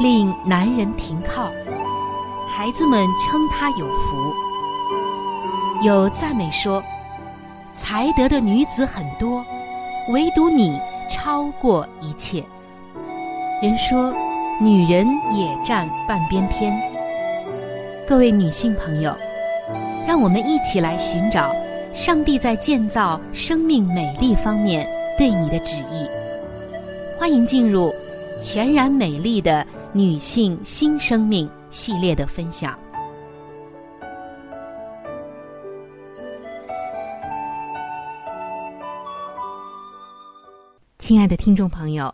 令男人停靠，孩子们称他有福。有赞美说，才德的女子很多，唯独你超过一切。人说，女人也占半边天。各位女性朋友，让我们一起来寻找上帝在建造生命美丽方面对你的旨意。欢迎进入全然美丽的。女性新生命系列的分享，亲爱的听众朋友，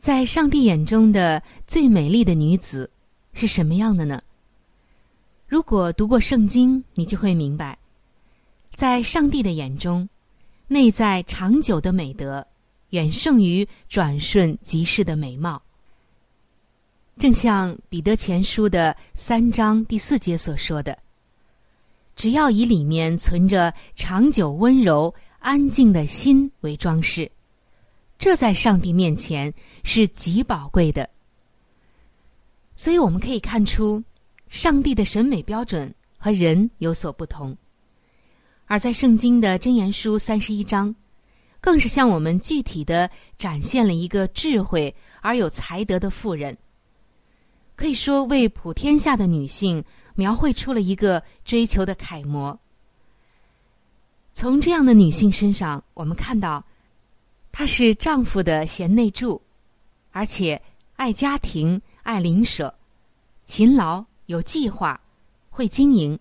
在上帝眼中的最美丽的女子是什么样的呢？如果读过圣经，你就会明白，在上帝的眼中，内在长久的美德远胜于转瞬即逝的美貌。正像彼得前书的三章第四节所说的：“只要以里面存着长久温柔安静的心为装饰，这在上帝面前是极宝贵的。”所以我们可以看出，上帝的审美标准和人有所不同。而在圣经的箴言书三十一章，更是向我们具体的展现了一个智慧而有才德的妇人。可以说，为普天下的女性描绘出了一个追求的楷模。从这样的女性身上，我们看到，她是丈夫的贤内助，而且爱家庭、爱邻舍，勤劳有计划，会经营，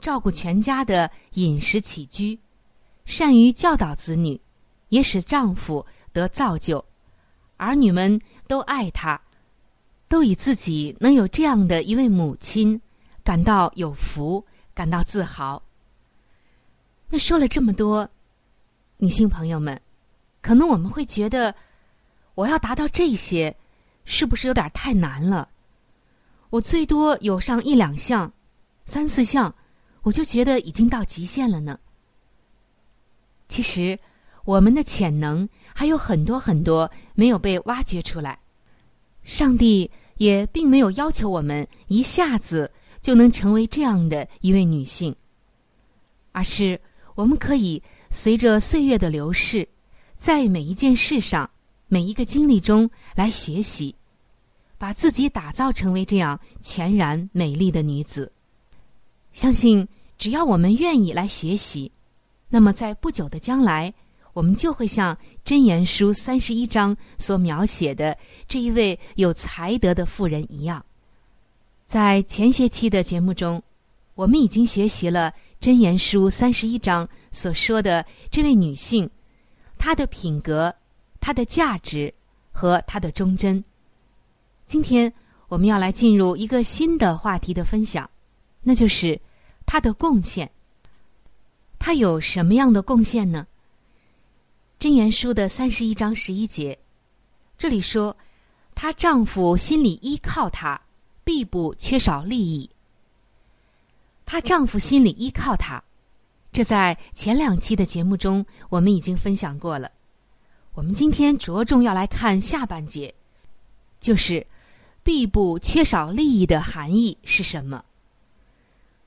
照顾全家的饮食起居，善于教导子女，也使丈夫得造就，儿女们都爱她。都以自己能有这样的一位母亲感到有福，感到自豪。那说了这么多，女性朋友们，可能我们会觉得，我要达到这些，是不是有点太难了？我最多有上一两项、三四项，我就觉得已经到极限了呢。其实，我们的潜能还有很多很多没有被挖掘出来。上帝也并没有要求我们一下子就能成为这样的一位女性，而是我们可以随着岁月的流逝，在每一件事上、每一个经历中来学习，把自己打造成为这样全然美丽的女子。相信只要我们愿意来学习，那么在不久的将来，我们就会像《箴言书》三十一章所描写的这一位有才德的妇人一样。在前些期的节目中，我们已经学习了《箴言书》三十一章所说的这位女性，她的品格、她的价值和她的忠贞。今天我们要来进入一个新的话题的分享，那就是她的贡献。她有什么样的贡献呢？《箴言书》的三十一章十一节，这里说，她丈夫心里依靠她。必不缺少利益。她丈夫心里依靠她，这在前两期的节目中我们已经分享过了。我们今天着重要来看下半节，就是“必不缺少利益”的含义是什么？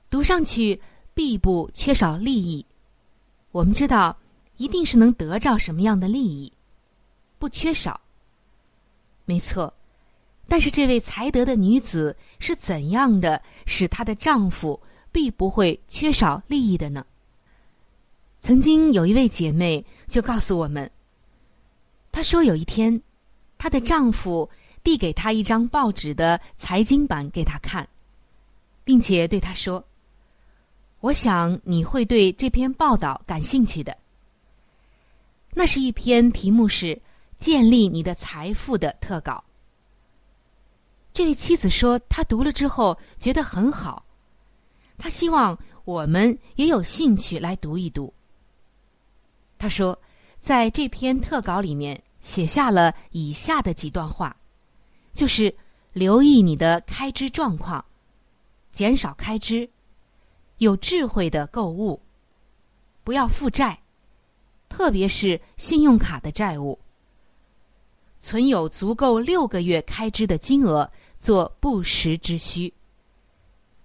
读上去“必不缺少利益”，我们知道一定是能得着什么样的利益，不缺少。没错。但是，这位才德的女子是怎样的使她的丈夫必不会缺少利益的呢？曾经有一位姐妹就告诉我们，她说有一天，她的丈夫递给她一张报纸的财经版给她看，并且对她说：“我想你会对这篇报道感兴趣的。那是一篇题目是‘建立你的财富’的特稿。”这位妻子说：“她读了之后觉得很好，她希望我们也有兴趣来读一读。”她说：“在这篇特稿里面写下了以下的几段话，就是留意你的开支状况，减少开支，有智慧的购物，不要负债，特别是信用卡的债务，存有足够六个月开支的金额。”做不时之需，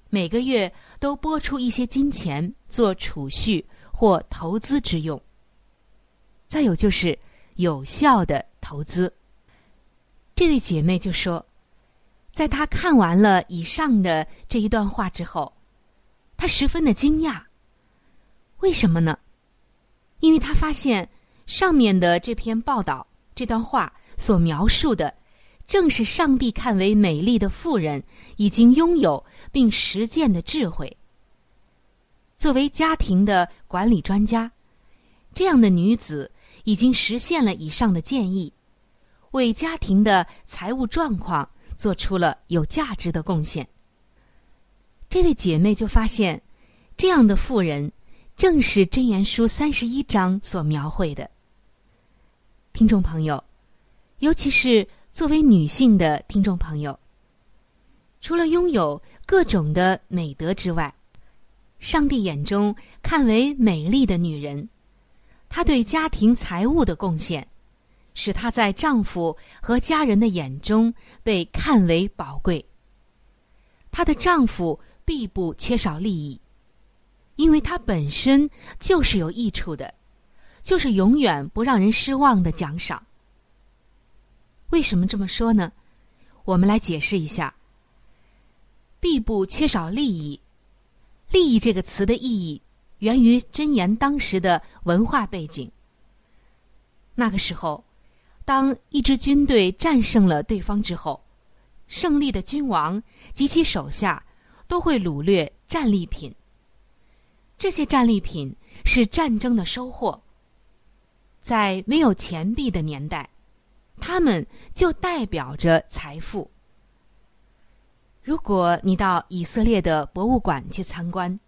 每个月都拨出一些金钱做储蓄或投资之用。再有就是有效的投资。这位姐妹就说，在她看完了以上的这一段话之后，她十分的惊讶。为什么呢？因为她发现上面的这篇报道这段话所描述的。正是上帝看为美丽的妇人，已经拥有并实践的智慧。作为家庭的管理专家，这样的女子已经实现了以上的建议，为家庭的财务状况做出了有价值的贡献。这位姐妹就发现，这样的妇人正是箴言书三十一章所描绘的。听众朋友，尤其是。作为女性的听众朋友，除了拥有各种的美德之外，上帝眼中看为美丽的女人，她对家庭财务的贡献，使她在丈夫和家人的眼中被看为宝贵。她的丈夫必不缺少利益，因为它本身就是有益处的，就是永远不让人失望的奖赏。为什么这么说呢？我们来解释一下。必不缺少利益，利益这个词的意义源于箴言当时的文化背景。那个时候，当一支军队战胜了对方之后，胜利的君王及其手下都会掳掠战利品。这些战利品是战争的收获。在没有钱币的年代。他们就代表着财富。如果你到以色列的博物馆去参观，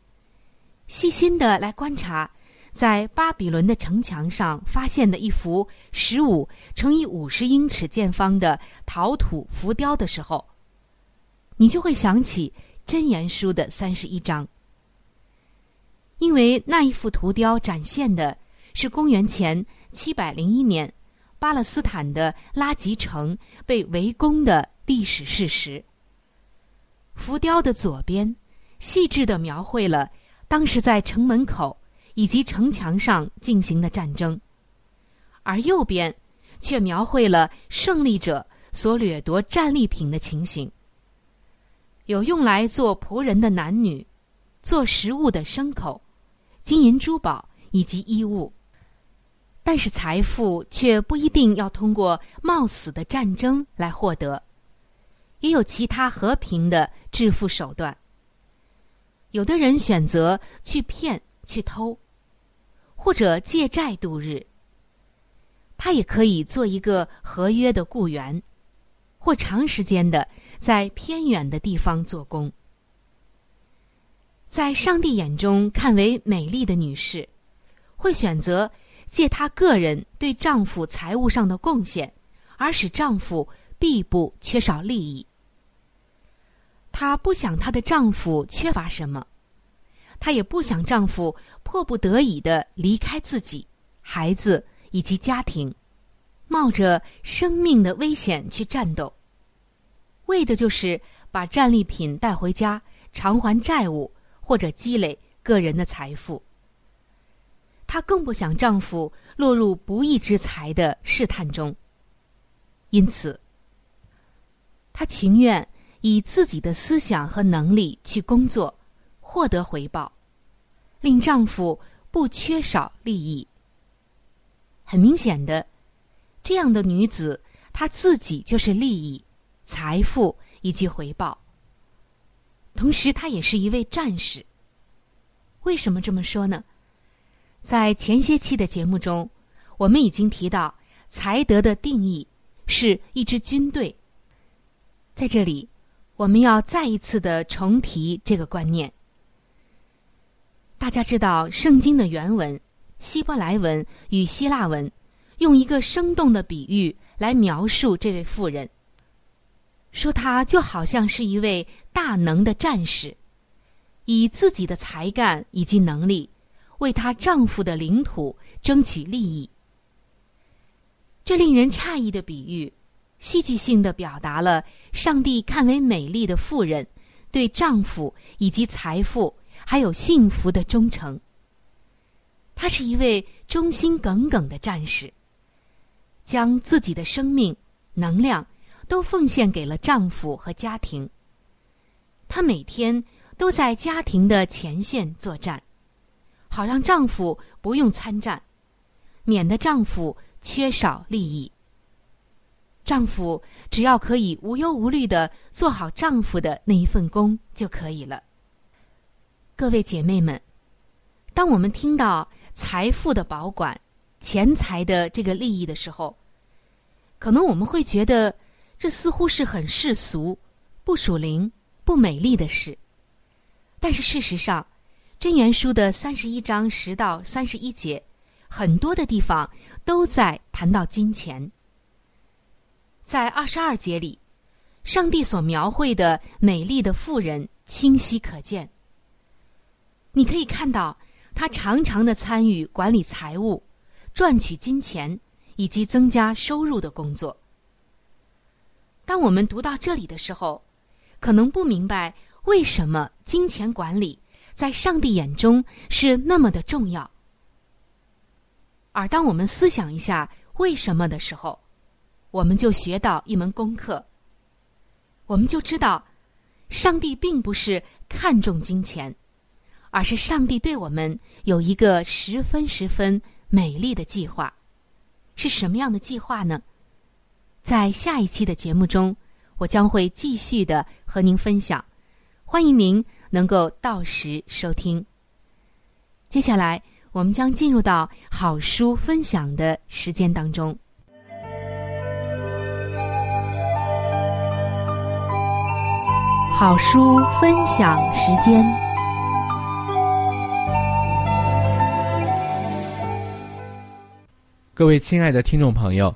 细心的来观察，在巴比伦的城墙上发现的一幅十五乘以五十英尺见方的陶土浮雕的时候，你就会想起《箴言书》的三十一章，因为那一幅图雕展现的是公元前七百零一年。巴勒斯坦的拉吉城被围攻的历史事实。浮雕的左边，细致的描绘了当时在城门口以及城墙上进行的战争，而右边，却描绘了胜利者所掠夺战利品的情形。有用来做仆人的男女，做食物的牲口、金银珠宝以及衣物。但是财富却不一定要通过冒死的战争来获得，也有其他和平的致富手段。有的人选择去骗、去偷，或者借债度日。他也可以做一个合约的雇员，或长时间的在偏远的地方做工。在上帝眼中看为美丽的女士，会选择。借她个人对丈夫财务上的贡献，而使丈夫必不缺少利益。她不想她的丈夫缺乏什么，她也不想丈夫迫不得已的离开自己、孩子以及家庭，冒着生命的危险去战斗，为的就是把战利品带回家偿还债务或者积累个人的财富。她更不想丈夫落入不义之财的试探中，因此，她情愿以自己的思想和能力去工作，获得回报，令丈夫不缺少利益。很明显的，这样的女子，她自己就是利益、财富以及回报。同时，他也是一位战士。为什么这么说呢？在前些期的节目中，我们已经提到才德的定义是一支军队。在这里，我们要再一次的重提这个观念。大家知道，圣经的原文希伯来文与希腊文用一个生动的比喻来描述这位妇人，说她就好像是一位大能的战士，以自己的才干以及能力。为她丈夫的领土争取利益，这令人诧异的比喻，戏剧性的表达了上帝看为美丽的妇人对丈夫以及财富还有幸福的忠诚。她是一位忠心耿耿的战士，将自己的生命、能量都奉献给了丈夫和家庭。她每天都在家庭的前线作战。好让丈夫不用参战，免得丈夫缺少利益。丈夫只要可以无忧无虑的做好丈夫的那一份工就可以了。各位姐妹们，当我们听到财富的保管、钱财的这个利益的时候，可能我们会觉得这似乎是很世俗、不属灵、不美丽的事。但是事实上，真言书的三十一章十到三十一节，很多的地方都在谈到金钱。在二十二节里，上帝所描绘的美丽的妇人清晰可见。你可以看到，她常常的参与管理财务、赚取金钱以及增加收入的工作。当我们读到这里的时候，可能不明白为什么金钱管理。在上帝眼中是那么的重要，而当我们思想一下为什么的时候，我们就学到一门功课。我们就知道，上帝并不是看重金钱，而是上帝对我们有一个十分十分美丽的计划。是什么样的计划呢？在下一期的节目中，我将会继续的和您分享。欢迎您。能够到时收听。接下来，我们将进入到好书分享的时间当中。好书分享时间。各位亲爱的听众朋友，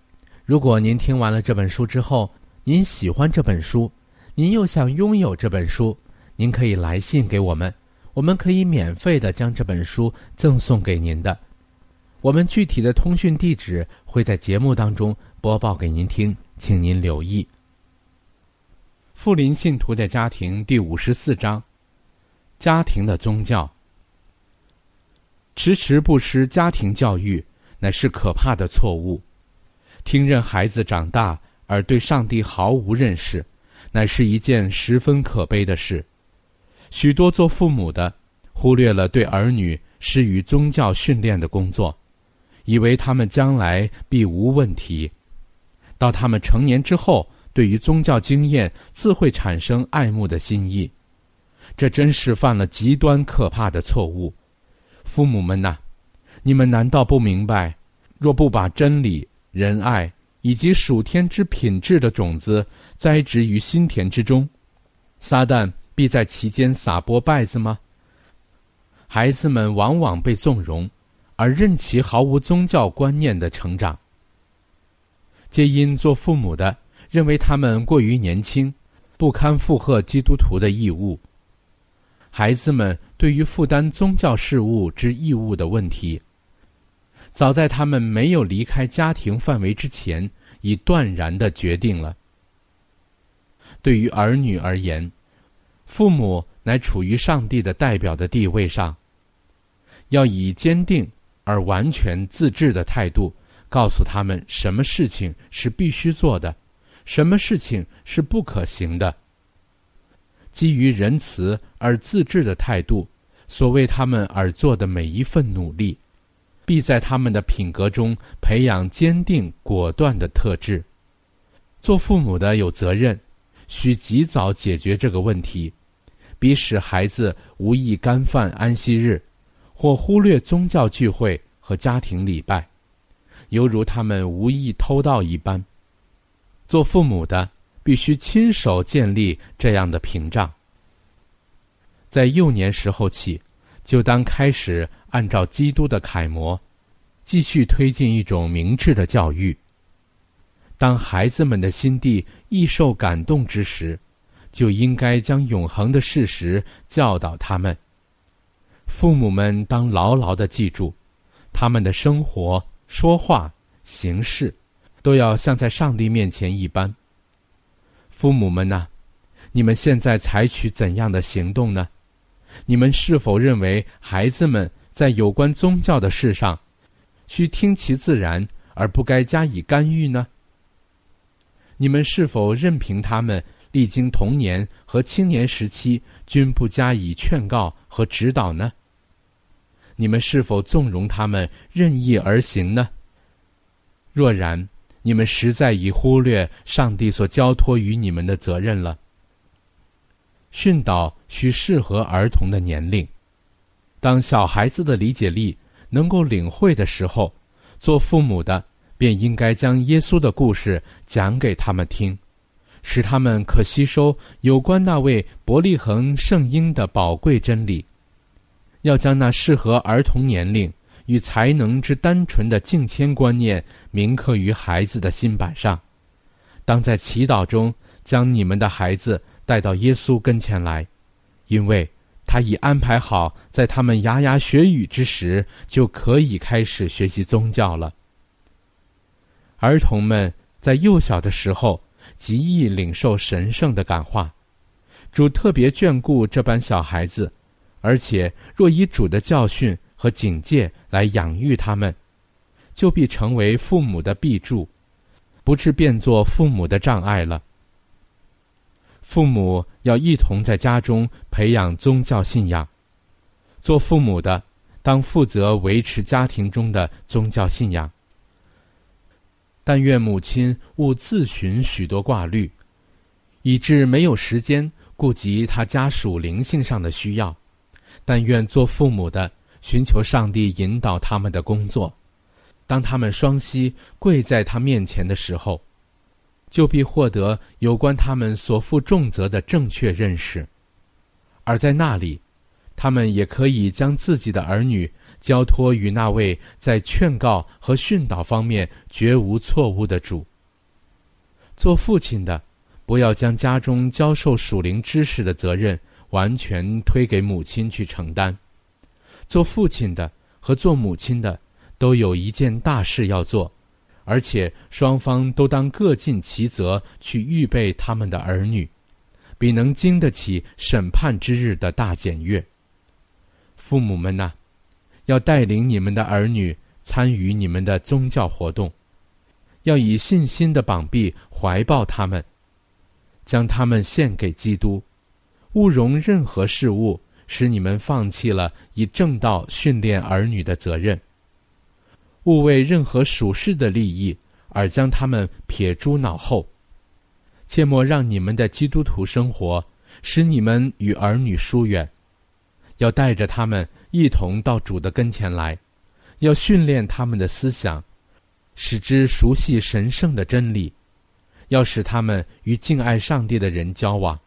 如果您听完了这本书之后，您喜欢这本书，您又想拥有这本书，您可以来信给我们。我们可以免费的将这本书赠送给您的，我们具体的通讯地址会在节目当中播报给您听，请您留意。富林信徒的家庭第五十四章：家庭的宗教。迟迟不施家庭教育，乃是可怕的错误。听任孩子长大而对上帝毫无认识，乃是一件十分可悲的事。许多做父母的忽略了对儿女施予宗教训练的工作，以为他们将来必无问题。到他们成年之后，对于宗教经验自会产生爱慕的心意。这真是犯了极端可怕的错误。父母们呐，你们难道不明白？若不把真理、仁爱以及属天之品质的种子栽植于心田之中，撒旦。必在其间撒播稗子吗？孩子们往往被纵容，而任其毫无宗教观念的成长，皆因做父母的认为他们过于年轻，不堪负荷基督徒的义务。孩子们对于负担宗教事务之义务的问题，早在他们没有离开家庭范围之前，已断然的决定了。对于儿女而言，父母乃处于上帝的代表的地位上，要以坚定而完全自治的态度，告诉他们什么事情是必须做的，什么事情是不可行的。基于仁慈而自治的态度，所为他们而做的每一份努力，必在他们的品格中培养坚定果断的特质。做父母的有责任，需及早解决这个问题。比使孩子无意干犯安息日，或忽略宗教聚会和家庭礼拜，犹如他们无意偷盗一般。做父母的必须亲手建立这样的屏障。在幼年时候起，就当开始按照基督的楷模，继续推进一种明智的教育。当孩子们的心地易受感动之时。就应该将永恒的事实教导他们。父母们当牢牢的记住，他们的生活、说话、行事，都要像在上帝面前一般。父母们呐，你们现在采取怎样的行动呢？你们是否认为孩子们在有关宗教的事上，需听其自然而不该加以干预呢？你们是否任凭他们？历经童年和青年时期，均不加以劝告和指导呢？你们是否纵容他们任意而行呢？若然，你们实在已忽略上帝所交托于你们的责任了。训导需适合儿童的年龄，当小孩子的理解力能够领会的时候，做父母的便应该将耶稣的故事讲给他们听。使他们可吸收有关那位伯利恒圣婴的宝贵真理，要将那适合儿童年龄与才能之单纯的敬谦观念铭刻于孩子的心板上。当在祈祷中将你们的孩子带到耶稣跟前来，因为他已安排好，在他们牙牙学语之时就可以开始学习宗教了。儿童们在幼小的时候。极易领受神圣的感化，主特别眷顾这般小孩子，而且若以主的教训和警戒来养育他们，就必成为父母的庇助，不致变作父母的障碍了。父母要一同在家中培养宗教信仰，做父母的当负责维持家庭中的宗教信仰。但愿母亲勿自寻许多挂虑，以致没有时间顾及他家属灵性上的需要。但愿做父母的寻求上帝引导他们的工作，当他们双膝跪在他面前的时候。就必获得有关他们所负重责的正确认识，而在那里，他们也可以将自己的儿女交托于那位在劝告和训导方面绝无错误的主。做父亲的，不要将家中教授属灵知识的责任完全推给母亲去承担。做父亲的和做母亲的，都有一件大事要做。而且双方都当各尽其责，去预备他们的儿女，比能经得起审判之日的大检阅。父母们呐，要带领你们的儿女参与你们的宗教活动，要以信心的膀臂怀抱他们，将他们献给基督，勿容任何事物使你们放弃了以正道训练儿女的责任。勿为任何属世的利益而将他们撇诸脑后，切莫让你们的基督徒生活使你们与儿女疏远。要带着他们一同到主的跟前来，要训练他们的思想，使之熟悉神圣的真理，要使他们与敬爱上帝的人交往，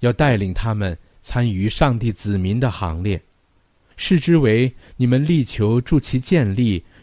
要带领他们参与上帝子民的行列，视之为你们力求助其建立。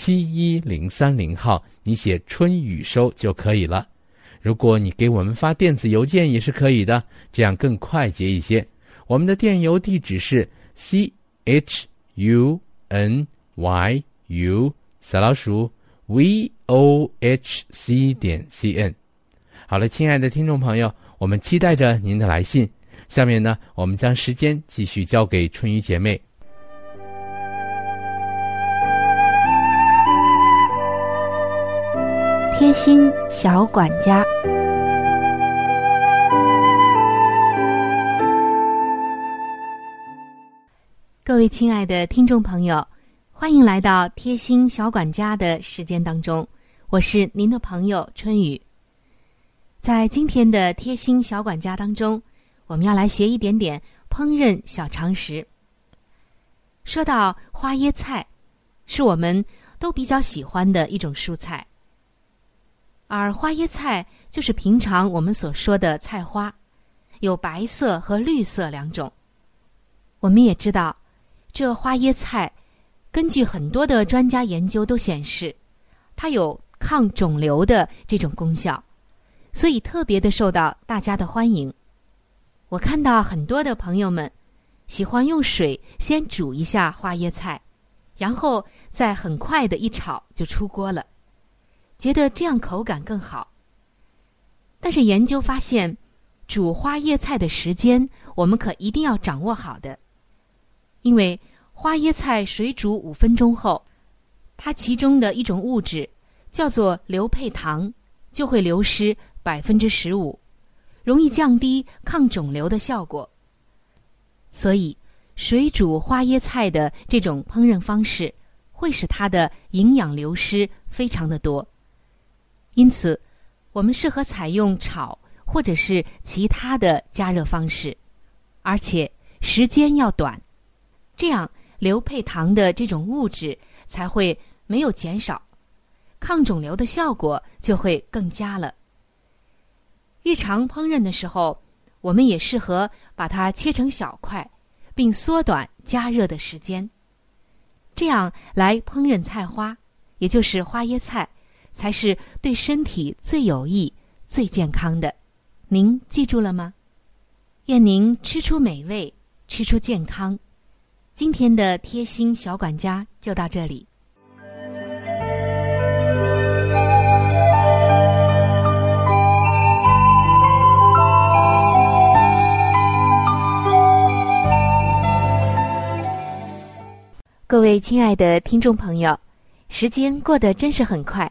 七一零三零号，你写“春雨收”就可以了。如果你给我们发电子邮件也是可以的，这样更快捷一些。我们的电邮地址是 c h u n y u 小老鼠 v o h c 点 c n。好了，亲爱的听众朋友，我们期待着您的来信。下面呢，我们将时间继续交给春雨姐妹。贴心小管家，各位亲爱的听众朋友，欢迎来到贴心小管家的时间当中，我是您的朋友春雨。在今天的贴心小管家当中，我们要来学一点点烹饪小常识。说到花椰菜，是我们都比较喜欢的一种蔬菜。而花椰菜就是平常我们所说的菜花，有白色和绿色两种。我们也知道，这花椰菜根据很多的专家研究都显示，它有抗肿瘤的这种功效，所以特别的受到大家的欢迎。我看到很多的朋友们喜欢用水先煮一下花椰菜，然后再很快的一炒就出锅了。觉得这样口感更好。但是研究发现，煮花椰菜的时间我们可一定要掌握好的，因为花椰菜水煮五分钟后，它其中的一种物质叫做硫配糖就会流失百分之十五，容易降低抗肿瘤的效果。所以，水煮花椰菜的这种烹饪方式会使它的营养流失非常的多。因此，我们适合采用炒或者是其他的加热方式，而且时间要短，这样硫配糖的这种物质才会没有减少，抗肿瘤的效果就会更佳了。日常烹饪的时候，我们也适合把它切成小块，并缩短加热的时间，这样来烹饪菜花，也就是花椰菜，才是对身体最有益、最健康的。您记住了吗？愿您吃出美味，吃出健康。今天的贴心小管家就到这里。各位亲爱的听众朋友，时间过得真是很快。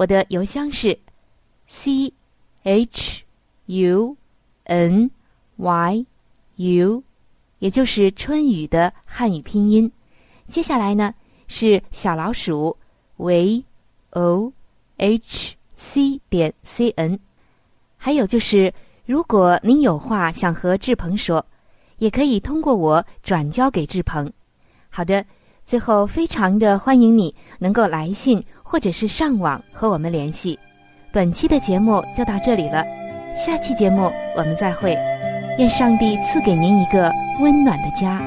我的邮箱是 c h u n y u，也就是春雨的汉语拼音。接下来呢是小老鼠 v o h c 点 c n，还有就是，如果您有话想和志鹏说，也可以通过我转交给志鹏。好的，最后非常的欢迎你能够来信或者是上网和我们联系。本期的节目就到这里了，下期节目我们再会。愿上帝赐给您一个温暖的家。